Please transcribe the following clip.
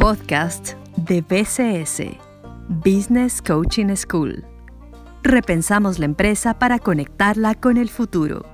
podcast de BCS, Business Coaching School. Repensamos la empresa para conectarla con el futuro.